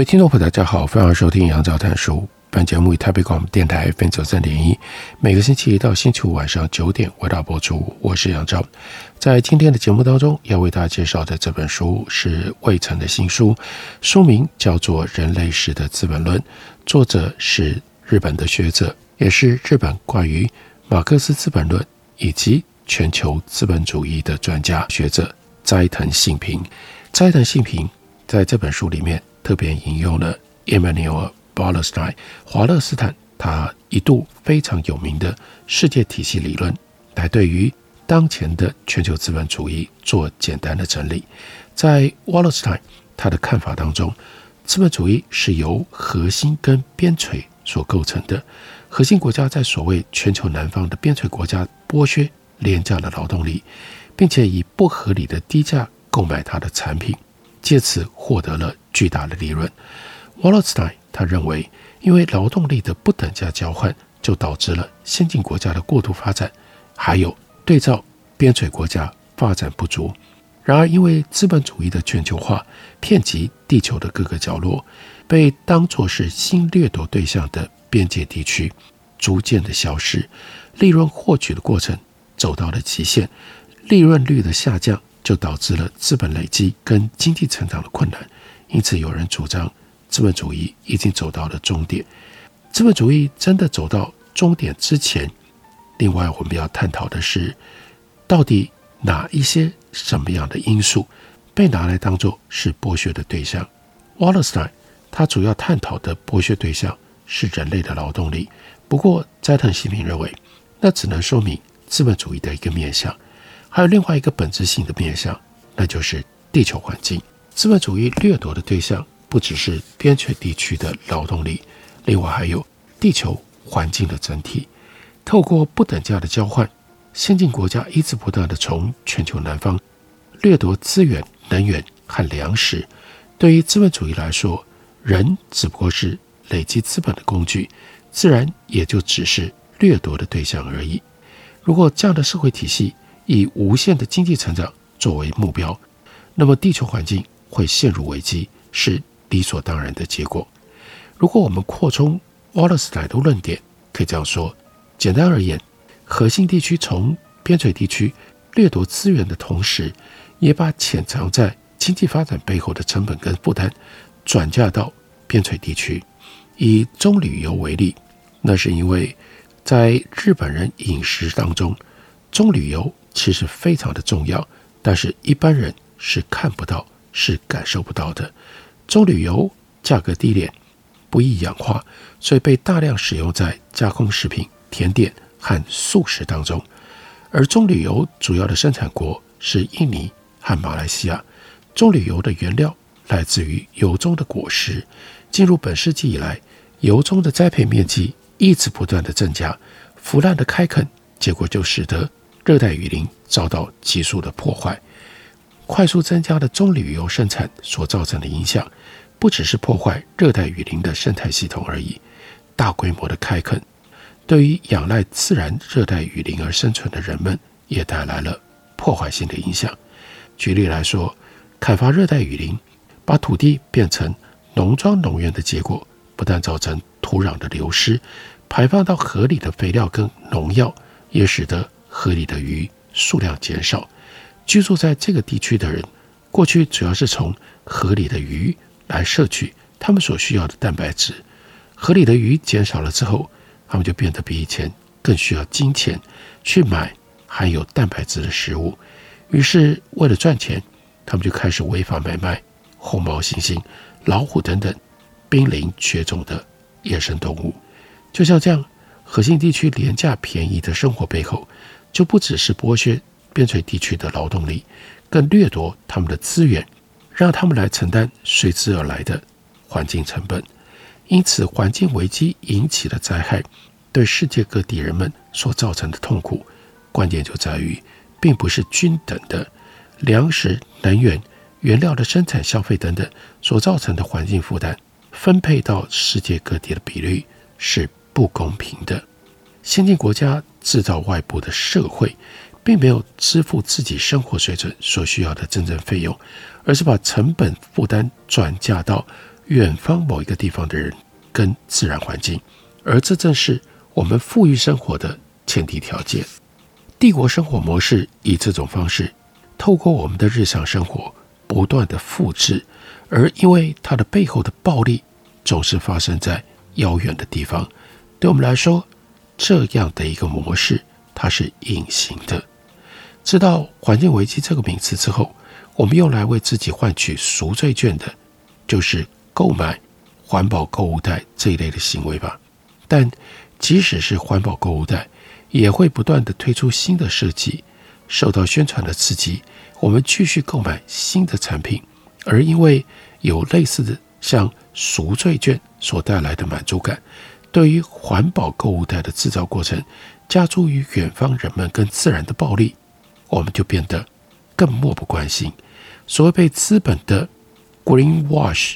位听众朋友，大家好，欢迎收听杨照谈书。本节目以台北广播电台 FM 九三点一，每个星期一到星期五晚上九点为大家播出。我是杨照，在今天的节目当中，要为大家介绍的这本书是卫城的新书，书名叫做《人类史的资本论》，作者是日本的学者，也是日本关于马克思资本论以及全球资本主义的专家学者斋藤幸平。斋藤幸平在这本书里面。特别引用了 Emmanuel Wallerstein 华勒斯坦，他一度非常有名的世界体系理论，来对于当前的全球资本主义做简单的整理。在 Wallerstein 他的看法当中，资本主义是由核心跟边陲所构成的。核心国家在所谓全球南方的边陲国家剥削廉价的劳动力，并且以不合理的低价购买它的产品。借此获得了巨大的利润。Wallerstein 他认为，因为劳动力的不等价交换，就导致了先进国家的过度发展，还有对照边陲国家发展不足。然而，因为资本主义的全球化遍及地球的各个角落，被当作是新掠夺对象的边界地区逐渐的消失，利润获取的过程走到了极限，利润率的下降。就导致了资本累积跟经济成长的困难，因此有人主张资本主义已经走到了终点。资本主义真的走到终点之前，另外我们要探讨的是，到底哪一些什么样的因素被拿来当作是剥削的对象？Wallerstein 他主要探讨的剥削对象是人类的劳动力，不过斋藤新平认为，那只能说明资本主义的一个面向。还有另外一个本质性的面向，那就是地球环境。资本主义掠夺的对象不只是边陲地区的劳动力，另外还有地球环境的整体。透过不等价的交换，先进国家一直不断地从全球南方掠夺资源、能源和粮食。对于资本主义来说，人只不过是累积资本的工具，自然也就只是掠夺的对象而已。如果这样的社会体系，以无限的经济成长作为目标，那么地球环境会陷入危机，是理所当然的结果。如果我们扩充瓦勒斯坦的论点，可以这样说：简单而言，核心地区从边陲地区掠夺资源的同时，也把潜藏在经济发展背后的成本跟负担转嫁到边陲地区。以棕榈油为例，那是因为在日本人饮食当中，棕榈油。其实非常的重要，但是一般人是看不到、是感受不到的。棕榈油价格低廉，不易氧化，所以被大量使用在加工食品、甜点和素食当中。而棕榈油主要的生产国是印尼和马来西亚。棕榈油的原料来自于油棕的果实。进入本世纪以来，油棕的栽培面积一直不断的增加，腐烂的开垦，结果就使得。热带雨林遭到急速的破坏，快速增加的棕榈油生产所造成的影响，不只是破坏热带雨林的生态系统而已。大规模的开垦，对于仰赖自然热带雨林而生存的人们，也带来了破坏性的影响。举例来说，砍伐热带雨林，把土地变成农庄农园的结果，不但造成土壤的流失，排放到河里的肥料跟农药，也使得河里的鱼数量减少，居住在这个地区的人，过去主要是从河里的鱼来摄取他们所需要的蛋白质。河里的鱼减少了之后，他们就变得比以前更需要金钱去买含有蛋白质的食物。于是，为了赚钱，他们就开始违法买卖红毛猩猩、老虎等等濒临绝种的野生动物。就像这样，核心地区廉价便宜的生活背后。就不只是剥削边陲地区的劳动力，更掠夺他们的资源，让他们来承担随之而来的环境成本。因此，环境危机引起的灾害对世界各地人们所造成的痛苦，关键就在于，并不是均等的粮食、能源、原料的生产、消费等等所造成的环境负担，分配到世界各地的比率是不公平的。先进国家制造外部的社会，并没有支付自己生活水准所需要的真正费用，而是把成本负担转嫁到远方某一个地方的人跟自然环境，而这正是我们富裕生活的前提条件。帝国生活模式以这种方式，透过我们的日常生活不断的复制，而因为它的背后的暴力总是发生在遥远的地方，对我们来说，这样的一个模式它是隐形的。知道环境危机这个名词之后，我们用来为自己换取赎罪券的，就是购买环保购物袋这一类的行为吧。但即使是环保购物袋，也会不断地推出新的设计，受到宣传的刺激，我们继续购买新的产品，而因为有类似的像赎罪券所带来的满足感，对于环保购物袋的制造过程，加诸于远方人们跟自然的暴力，我们就变得更漠不关心。所谓被资本的 green wash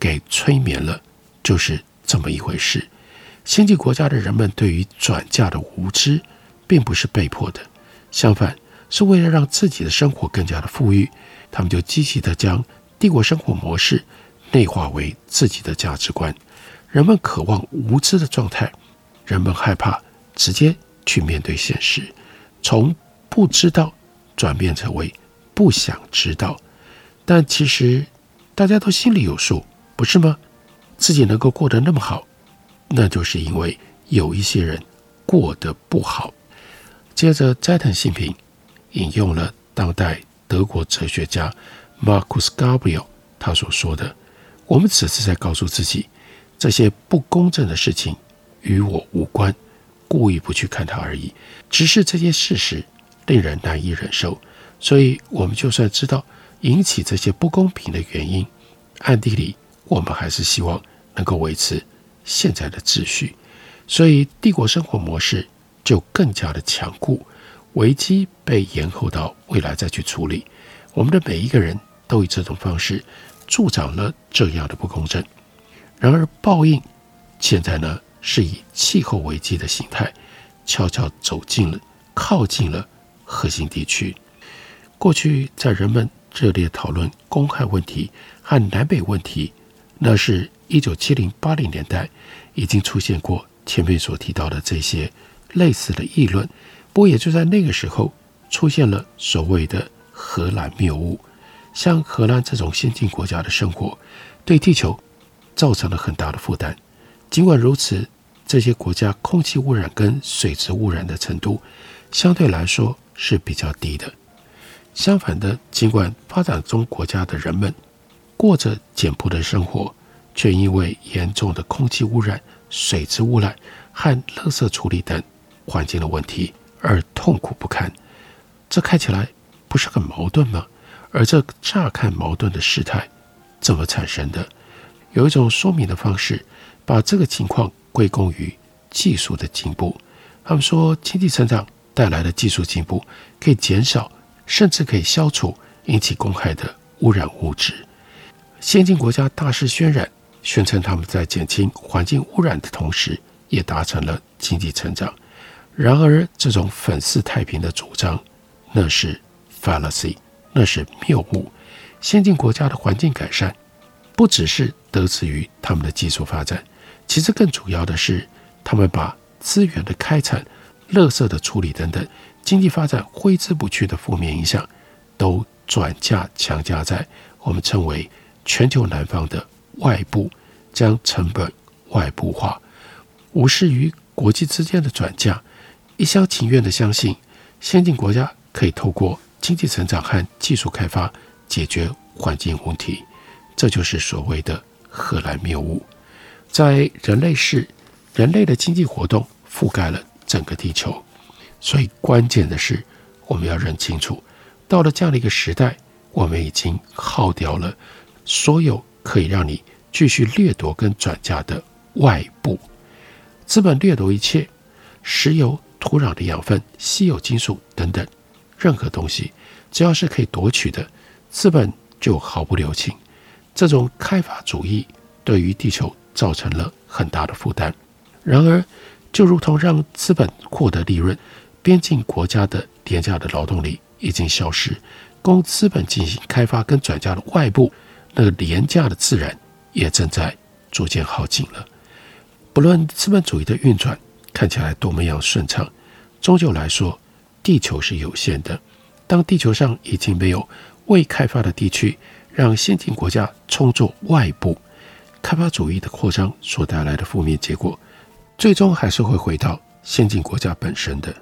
给催眠了，就是这么一回事。先进国家的人们对于转嫁的无知，并不是被迫的，相反，是为了让自己的生活更加的富裕，他们就积极地将帝国生活模式内化为自己的价值观。人们渴望无知的状态，人们害怕直接去面对现实，从不知道转变成为不想知道。但其实大家都心里有数，不是吗？自己能够过得那么好，那就是因为有一些人过得不好。接着，斋藤信平引用了当代德国哲学家 Marcus Gabriel 他所说的：“我们只是在告诉自己，这些不公正的事情与我无关，故意不去看它而已。只是这些事实令人难以忍受，所以我们就算知道。”引起这些不公平的原因，暗地里我们还是希望能够维持现在的秩序，所以帝国生活模式就更加的强固，危机被延后到未来再去处理。我们的每一个人都以这种方式助长了这样的不公正。然而报应现在呢，是以气候危机的形态悄悄走进了、靠近了核心地区。过去在人们热烈讨论公害问题和南北问题，那是一九七零八零年代已经出现过前面所提到的这些类似的议论。不过也就在那个时候，出现了所谓的荷兰谬误。像荷兰这种先进国家的生活，对地球造成了很大的负担。尽管如此，这些国家空气污染跟水质污染的程度相对来说是比较低的。相反的，尽管发展中国家的人们过着简朴的生活，却因为严重的空气污染、水质污染和垃圾处理等环境的问题而痛苦不堪。这看起来不是很矛盾吗？而这乍看矛盾的事态怎么产生的？有一种说明的方式，把这个情况归功于技术的进步。他们说，经济成长带来的技术进步可以减少。甚至可以消除引起公害的污染物质。先进国家大肆渲染，宣称他们在减轻环境污染的同时，也达成了经济成长。然而，这种粉饰太平的主张，那是 fallacy，那是谬误。先进国家的环境改善，不只是得益于他们的技术发展，其实更主要的是，他们把资源的开采、垃圾的处理等等。经济发展挥之不去的负面影响，都转嫁强加在我们称为全球南方的外部，将成本外部化，无视于国际之间的转嫁，一厢情愿地相信先进国家可以透过经济成长和技术开发解决环境问题，这就是所谓的荷兰谬误。在人类世，人类的经济活动覆盖了整个地球。所以，关键的是，我们要认清楚，到了这样的一个时代，我们已经耗掉了所有可以让你继续掠夺跟转嫁的外部。资本掠夺一切，石油、土壤的养分、稀有金属等等，任何东西，只要是可以夺取的，资本就毫不留情。这种开发主义对于地球造成了很大的负担。然而，就如同让资本获得利润，边境国家的廉价的劳动力已经消失，供资本进行开发跟转嫁的外部那个廉价的自然也正在逐渐耗尽了。不论资本主义的运转看起来多么样顺畅，终究来说，地球是有限的。当地球上已经没有未开发的地区，让先进国家充作外部，开发主义的扩张所带来的负面结果，最终还是会回到先进国家本身的。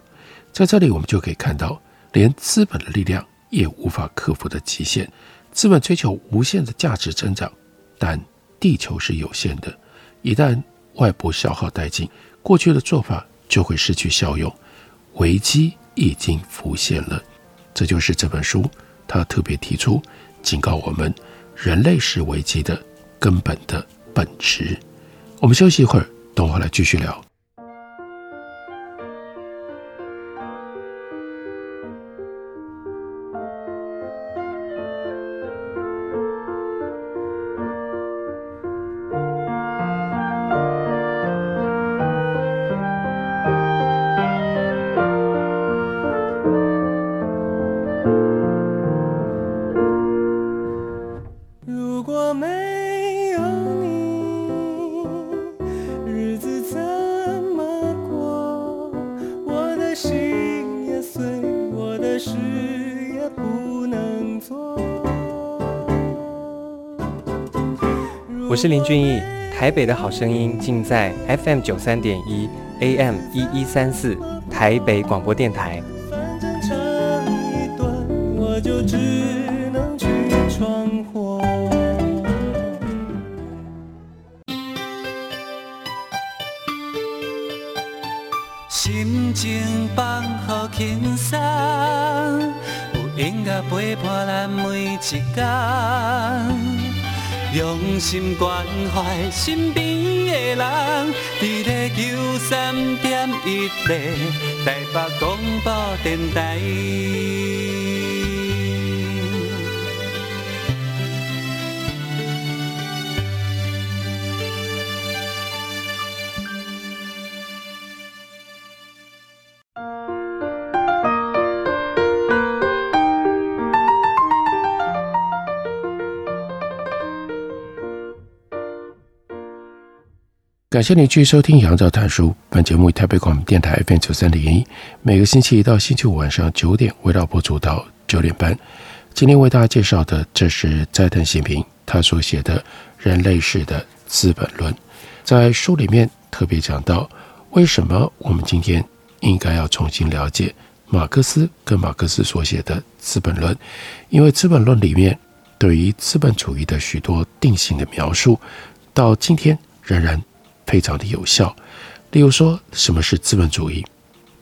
在这里，我们就可以看到，连资本的力量也无法克服的极限。资本追求无限的价值增长，但地球是有限的，一旦外部消耗殆尽，过去的做法就会失去效用，危机已经浮现了。这就是这本书，它特别提出警告我们：人类是危机的根本的本质。我们休息一会儿，等会儿来继续聊。是林俊逸，台北的好声音尽在 FM 九三点一 AM 一一三四台北广播电台。心情放好轻松，有音乐陪伴咱每一天。用心关怀身边的人，伫咧九三点一台北广播电台。感谢你继续收听《杨照谈书》。本节目以台北广播电台 FM 九三点一，每个星期一到星期五晚上九点，为大家播出到九点半。今天为大家介绍的，这是斋藤信平他所写的《人类史的资本论》。在书里面特别讲到，为什么我们今天应该要重新了解马克思跟马克思所写的《资本论》，因为《资本论》里面对于资本主义的许多定性的描述，到今天仍然。非常的有效。例如说，什么是资本主义？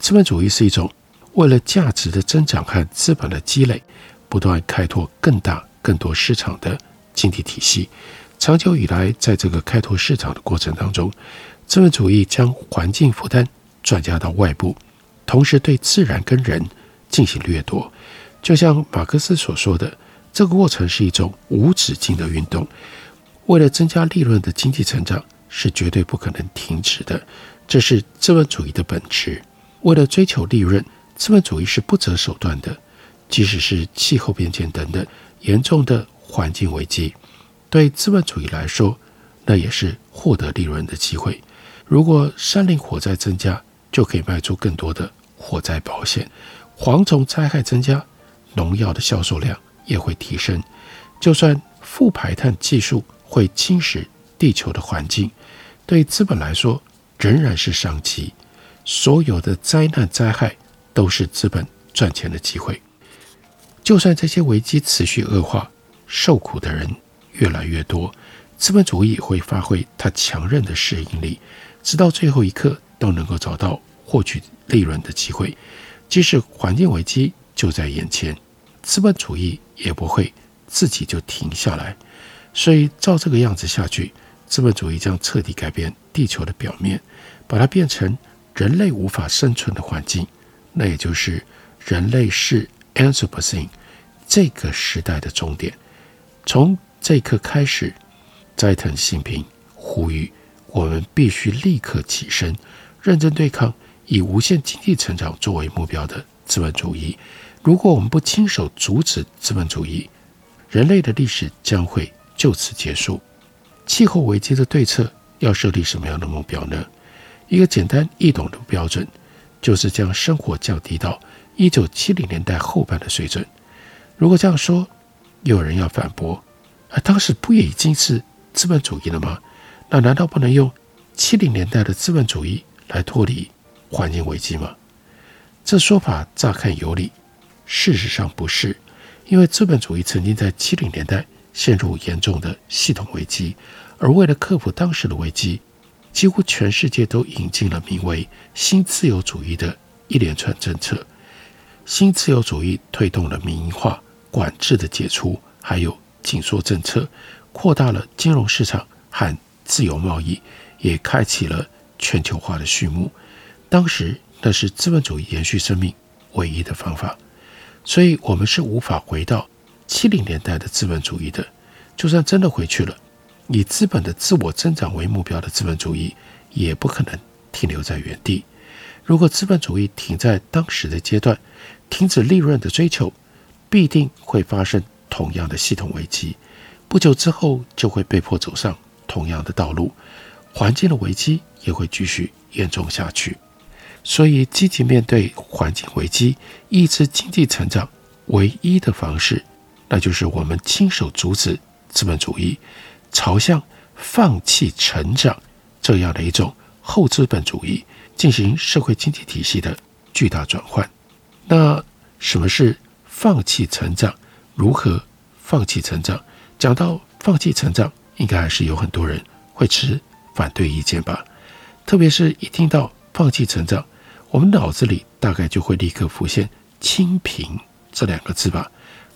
资本主义是一种为了价值的增长和资本的积累，不断开拓更大、更多市场的经济体系。长久以来，在这个开拓市场的过程当中，资本主义将环境负担转嫁到外部，同时对自然跟人进行掠夺。就像马克思所说的，这个过程是一种无止境的运动，为了增加利润的经济成长。是绝对不可能停止的，这是资本主义的本质。为了追求利润，资本主义是不择手段的。即使是气候变迁等等严重的环境危机，对资本主义来说，那也是获得利润的机会。如果山林火灾增加，就可以卖出更多的火灾保险；蝗虫灾害增加，农药的销售量也会提升。就算负排碳技术会侵蚀地球的环境，对资本来说仍然是商机。所有的灾难灾害都是资本赚钱的机会。就算这些危机持续恶化，受苦的人越来越多，资本主义会发挥它强韧的适应力，直到最后一刻都能够找到获取利润的机会。即使环境危机就在眼前，资本主义也不会自己就停下来。所以照这个样子下去，资本主义将彻底改变地球的表面，把它变成人类无法生存的环境。那也就是人类是 Anthropocene 这个时代的终点。从这一刻开始，斋藤信平呼吁我们必须立刻起身，认真对抗以无限经济成长作为目标的资本主义。如果我们不亲手阻止资本主义，人类的历史将会就此结束。气候危机的对策要设立什么样的目标呢？一个简单易懂的标准，就是将生活降低到一九七零年代后半的水准。如果这样说，有人要反驳：啊，当时不也已经是资本主义了吗？那难道不能用七零年代的资本主义来脱离环境危机吗？这说法乍看有理，事实上不是，因为资本主义曾经在七零年代。陷入严重的系统危机，而为了克服当时的危机，几乎全世界都引进了名为“新自由主义”的一连串政策。新自由主义推动了民营化、管制的解除，还有紧缩政策，扩大了金融市场和自由贸易，也开启了全球化的序幕。当时那是资本主义延续生命唯一的方法，所以我们是无法回到。七零年代的资本主义的，就算真的回去了，以资本的自我增长为目标的资本主义，也不可能停留在原地。如果资本主义停在当时的阶段，停止利润的追求，必定会发生同样的系统危机。不久之后，就会被迫走上同样的道路，环境的危机也会继续严重下去。所以，积极面对环境危机、抑制经济成长，唯一的方式。那就是我们亲手阻止资本主义朝向放弃成长这样的一种后资本主义进行社会经济体系的巨大转换。那什么是放弃成长？如何放弃成长？讲到放弃成长，应该还是有很多人会持反对意见吧？特别是一听到放弃成长，我们脑子里大概就会立刻浮现“清贫”这两个字吧。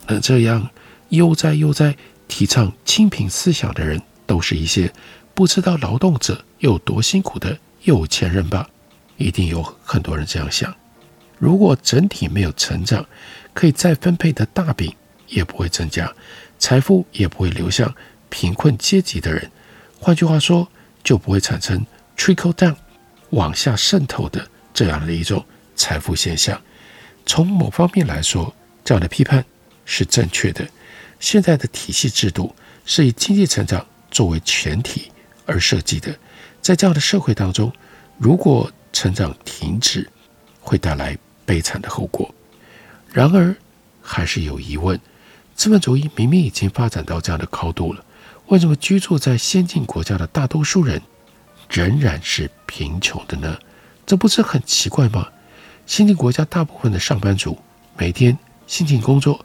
那这样悠哉悠哉提倡清贫思想的人，都是一些不知道劳动者有多辛苦的有钱人吧？一定有很多人这样想。如果整体没有成长，可以再分配的大饼也不会增加，财富也不会流向贫困阶级的人。换句话说，就不会产生 trickle down 往下渗透的这样的一种财富现象。从某方面来说，这样的批判。是正确的。现在的体系制度是以经济成长作为前提而设计的，在这样的社会当中，如果成长停止，会带来悲惨的后果。然而，还是有疑问：资本主义明明已经发展到这样的高度了，为什么居住在先进国家的大多数人仍然是贫穷的呢？这不是很奇怪吗？先进国家大部分的上班族每天辛勤工作。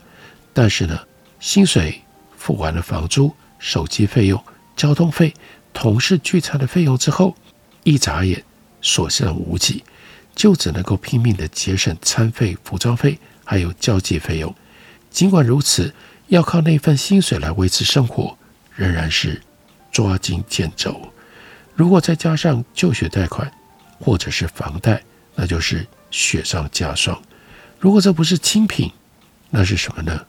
但是呢，薪水付完了房租、手机费用、交通费、同事聚餐的费用之后，一眨眼所剩无几，就只能够拼命的节省餐费、服装费，还有交际费用。尽管如此，要靠那份薪水来维持生活，仍然是捉襟见肘。如果再加上就学贷款或者是房贷，那就是雪上加霜。如果这不是清贫，那是什么呢？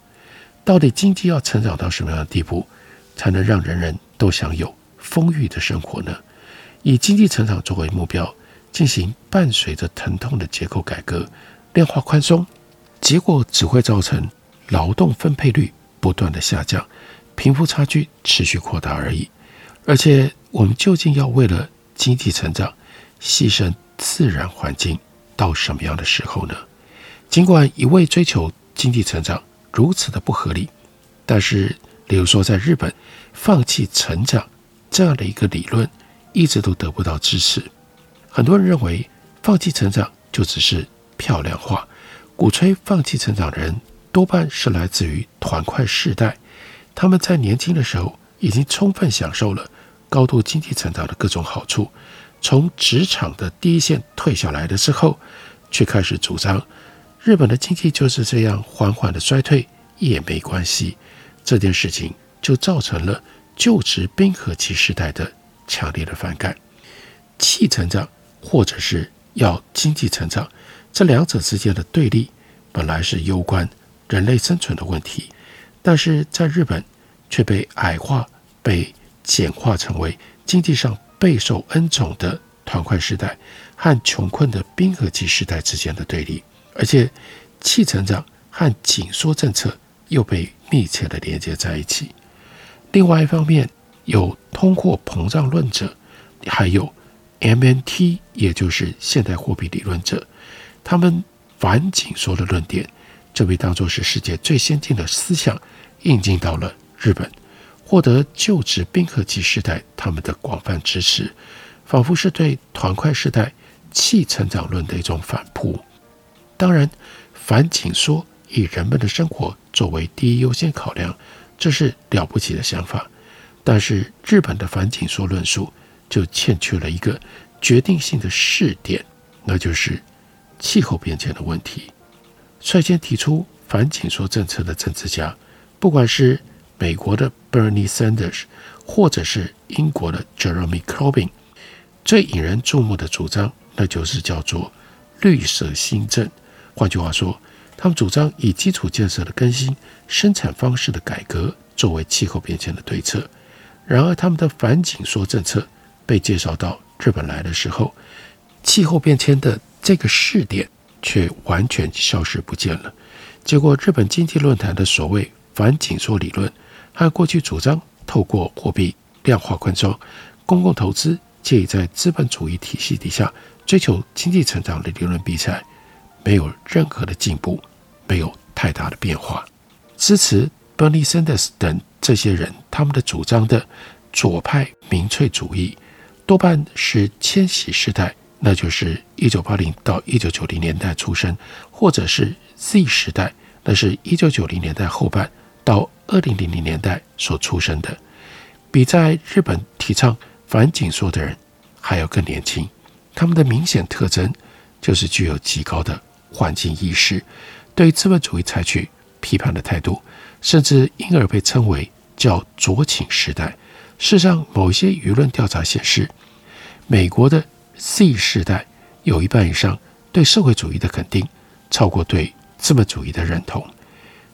到底经济要成长到什么样的地步，才能让人人都享有丰裕的生活呢？以经济成长作为目标，进行伴随着疼痛的结构改革、量化宽松，结果只会造成劳动分配率不断的下降，贫富差距持续扩大而已。而且，我们究竟要为了经济成长牺牲自然环境到什么样的时候呢？尽管一味追求经济成长，如此的不合理，但是，例如说，在日本，放弃成长这样的一个理论一直都得不到支持。很多人认为，放弃成长就只是漂亮话。鼓吹放弃成长的人，多半是来自于团块世代，他们在年轻的时候已经充分享受了高度经济成长的各种好处，从职场的第一线退下来的之后，却开始主张。日本的经济就是这样缓缓的衰退，也没关系。这件事情就造成了旧值冰河期时代的强烈的反感。气成长或者是要经济成长，这两者之间的对立本来是攸关人类生存的问题，但是在日本却被矮化、被简化成为经济上备受恩宠的团块时代和穷困的冰河期时代之间的对立，而且气成长和紧缩政策又被密切地连接在一起。另外一方面，有通货膨胀论者，还有 M N T，也就是现代货币理论者，他们反紧缩的论点就被当作是世界最先进的思想，引进到了日本，获得旧值冰河期时代他们的广泛支持。仿佛是对团块时代气成长论的一种反扑。当然，反紧缩以人们的生活作为第一优先考量，这是了不起的想法。但是，日本的反紧缩论述就欠缺了一个决定性的试点，那就是气候变迁的问题。率先提出反紧缩政策的政治家，不管是美国的 Bernie Sanders，或者是英国的 Jeremy Corbyn。最引人注目的主张，那就是叫做“绿色新政”。换句话说，他们主张以基础建设的更新、生产方式的改革作为气候变迁的对策。然而，他们的反紧缩政策被介绍到日本来的时候，气候变迁的这个试点却完全消失不见了。结果，日本经济论坛的所谓反紧缩理论，和过去主张透过货币量化宽松、公共投资。借以在资本主义体系底下追求经济成长的理论比赛，没有任何的进步，没有太大的变化。支持 Bernie Sanders 等这些人他们的主张的左派民粹主义，多半是千禧世代，那就是一九八零到一九九零年代出生，或者是 Z 时代，那是一九九零年代后半到二零零零年代所出生的，比在日本提倡。反紧缩的人还要更年轻，他们的明显特征就是具有极高的环境意识，对资本主义采取批判的态度，甚至因而被称为叫左倾时代。事实上，某些舆论调查显示，美国的 Z 世代有一半以上对社会主义的肯定超过对资本主义的认同。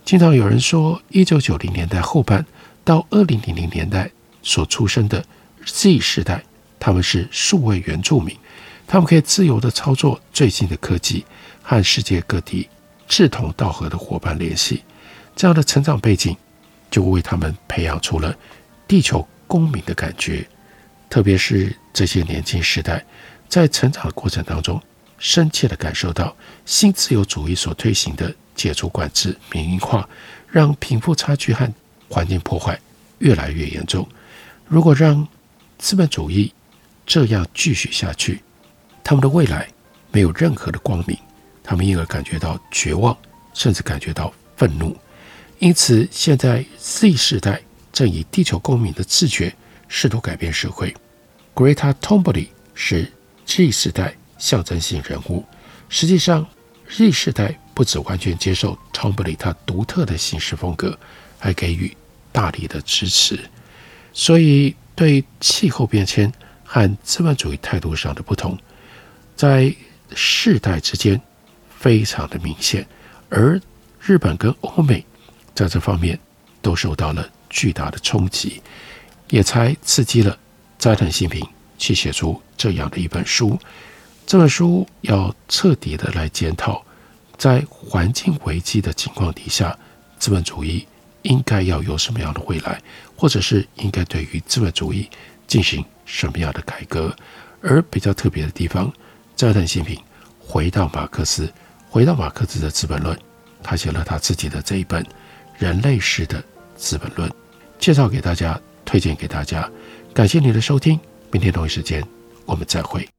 经常有人说，一九九零年代后半到二零零零年代所出生的。Z 世代，他们是数位原住民，他们可以自由地操作最新的科技，和世界各地志同道合的伙伴联系。这样的成长背景，就为他们培养出了地球公民的感觉。特别是这些年轻时代，在成长的过程当中，深切地感受到新自由主义所推行的解除管制、民营化，让贫富差距和环境破坏越来越严重。如果让资本主义这样继续下去，他们的未来没有任何的光明，他们因而感觉到绝望，甚至感觉到愤怒。因此，现在 Z 世代正以地球公民的自觉试图改变社会。Greta Thunberg 是 Z 世代象征性人物。实际上，Z 世代不只完全接受 Thunberg 他独特的行事风格，还给予大力的支持。所以。对气候变迁和资本主义态度上的不同，在世代之间非常的明显，而日本跟欧美在这方面都受到了巨大的冲击，也才刺激了斋藤信平去写出这样的一本书。这本书要彻底的来检讨，在环境危机的情况底下，资本主义应该要有什么样的未来。或者是应该对于资本主义进行什么样的改革？而比较特别的地方，斋藤信平回到马克思，回到马克思的《资本论》，他写了他自己的这一本《人类史的资本论》，介绍给大家，推荐给大家。感谢你的收听，明天同一时间我们再会。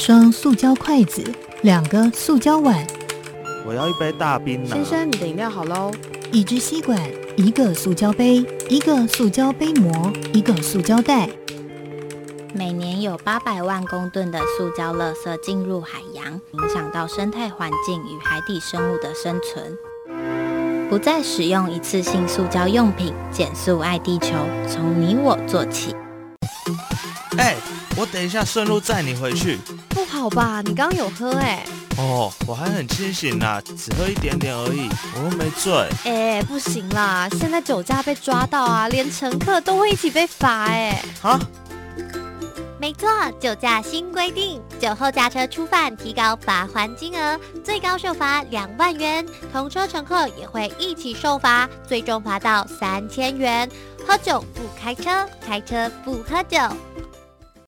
双塑胶筷子，两个塑胶碗。我要一杯大冰拿。先生，你的饮料好喽。一支吸管，一个塑胶杯，一个塑胶杯膜，一个塑胶袋。每年有八百万公吨的塑胶垃圾进入海洋，影响到生态环境与海底生物的生存。不再使用一次性塑胶用品，减速爱地球，从你我做起。哎，我等一下顺路载你回去。不好吧？你刚刚有喝哎。哦，我还很清醒呐，只喝一点点而已，我又没醉。哎，不行啦，现在酒驾被抓到啊，连乘客都会一起被罚哎。啊？没错，酒驾新规定，酒后驾车初犯提高罚还金额，最高受罚两万元，同车乘客也会一起受罚，最终罚到三千元。喝酒不开车，开车不喝酒。